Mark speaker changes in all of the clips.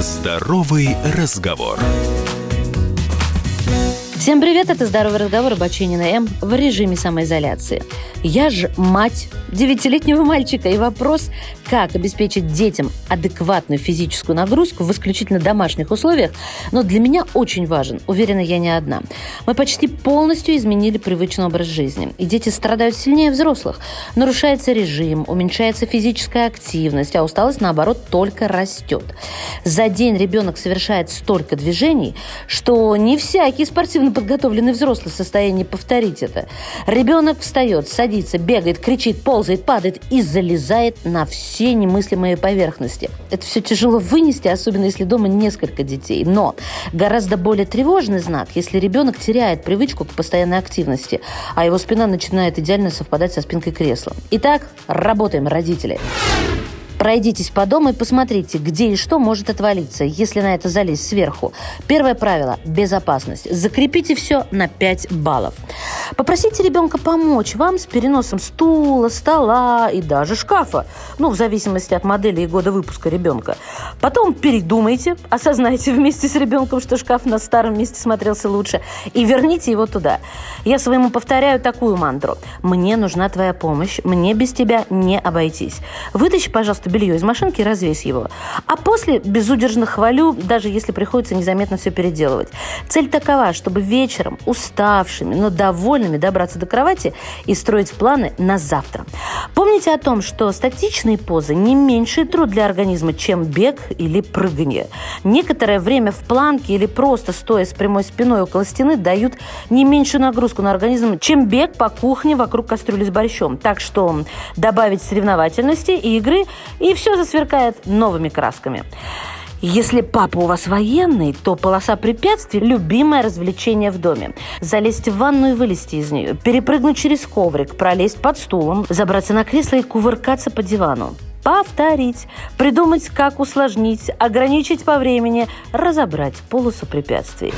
Speaker 1: Здоровый разговор.
Speaker 2: Всем привет, это «Здоровый разговор» Бачинина М в режиме самоизоляции. Я же мать девятилетнего мальчика, и вопрос, как обеспечить детям адекватную физическую нагрузку в исключительно домашних условиях, но для меня очень важен. Уверена, я не одна. Мы почти полностью изменили привычный образ жизни, и дети страдают сильнее взрослых. Нарушается режим, уменьшается физическая активность, а усталость, наоборот, только растет. За день ребенок совершает столько движений, что не всякий спортивно подготовленный взрослый в состоянии повторить это. Ребенок встает, садится, бегает, кричит, ползает, падает и залезает на все немыслимые поверхности. Это все тяжело вынести, особенно если дома несколько детей. Но гораздо более тревожный знак, если ребенок теряет привычку к постоянной активности, а его спина начинает идеально совпадать со спинкой кресла. Итак, работаем, родители. Пройдитесь по дому и посмотрите, где и что может отвалиться, если на это залезть сверху. Первое правило – безопасность. Закрепите все на 5 баллов. Попросите ребенка помочь вам с переносом стула, стола и даже шкафа. Ну, в зависимости от модели и года выпуска ребенка. Потом передумайте, осознайте вместе с ребенком, что шкаф на старом месте смотрелся лучше, и верните его туда. Я своему повторяю такую мантру. «Мне нужна твоя помощь, мне без тебя не обойтись». Вытащи, пожалуйста, белье из машинки и развесь его. А после безудержно хвалю, даже если приходится незаметно все переделывать. Цель такова, чтобы вечером уставшими, но довольными добраться до кровати и строить планы на завтра. Помните о том, что статичные позы не меньший труд для организма, чем бег или прыгание. Некоторое время в планке или просто стоя с прямой спиной около стены дают не меньшую нагрузку на организм, чем бег по кухне вокруг кастрюли с борщом. Так что добавить соревновательности и игры и все засверкает новыми красками. Если папа у вас военный, то полоса препятствий – любимое развлечение в доме. Залезть в ванну и вылезти из нее, перепрыгнуть через коврик, пролезть под стулом, забраться на кресло и кувыркаться по дивану повторить, придумать, как усложнить, ограничить по времени, разобрать полосу препятствий.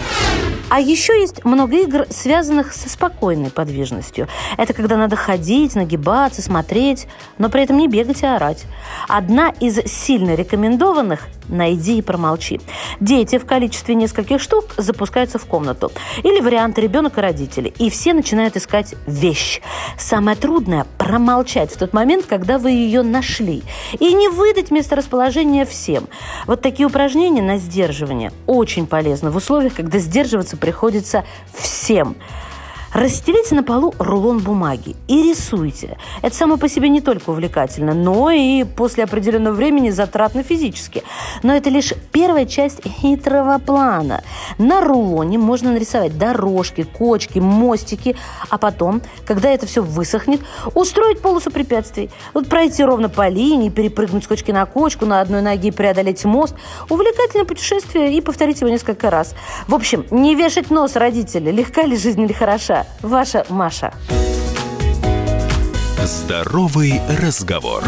Speaker 2: А еще есть много игр, связанных со спокойной подвижностью. Это когда надо ходить, нагибаться, смотреть, но при этом не бегать и орать. Одна из сильно рекомендованных найди и промолчи. Дети в количестве нескольких штук запускаются в комнату. Или варианты ребенок и родители. И все начинают искать вещь. Самое трудное – промолчать в тот момент, когда вы ее нашли. И не выдать месторасположение всем. Вот такие упражнения на сдерживание очень полезны в условиях, когда сдерживаться приходится всем. Расстелите на полу рулон бумаги и рисуйте. Это само по себе не только увлекательно, но и после определенного времени затратно физически. Но это лишь первая часть хитрого плана. На рулоне можно нарисовать дорожки, кочки, мостики, а потом, когда это все высохнет, устроить полосу препятствий. Вот пройти ровно по линии, перепрыгнуть с кочки на кочку, на одной ноге преодолеть мост. Увлекательное путешествие и повторить его несколько раз. В общем, не вешать нос родители, легка ли жизнь или хороша. Ваша Маша.
Speaker 1: Здоровый разговор.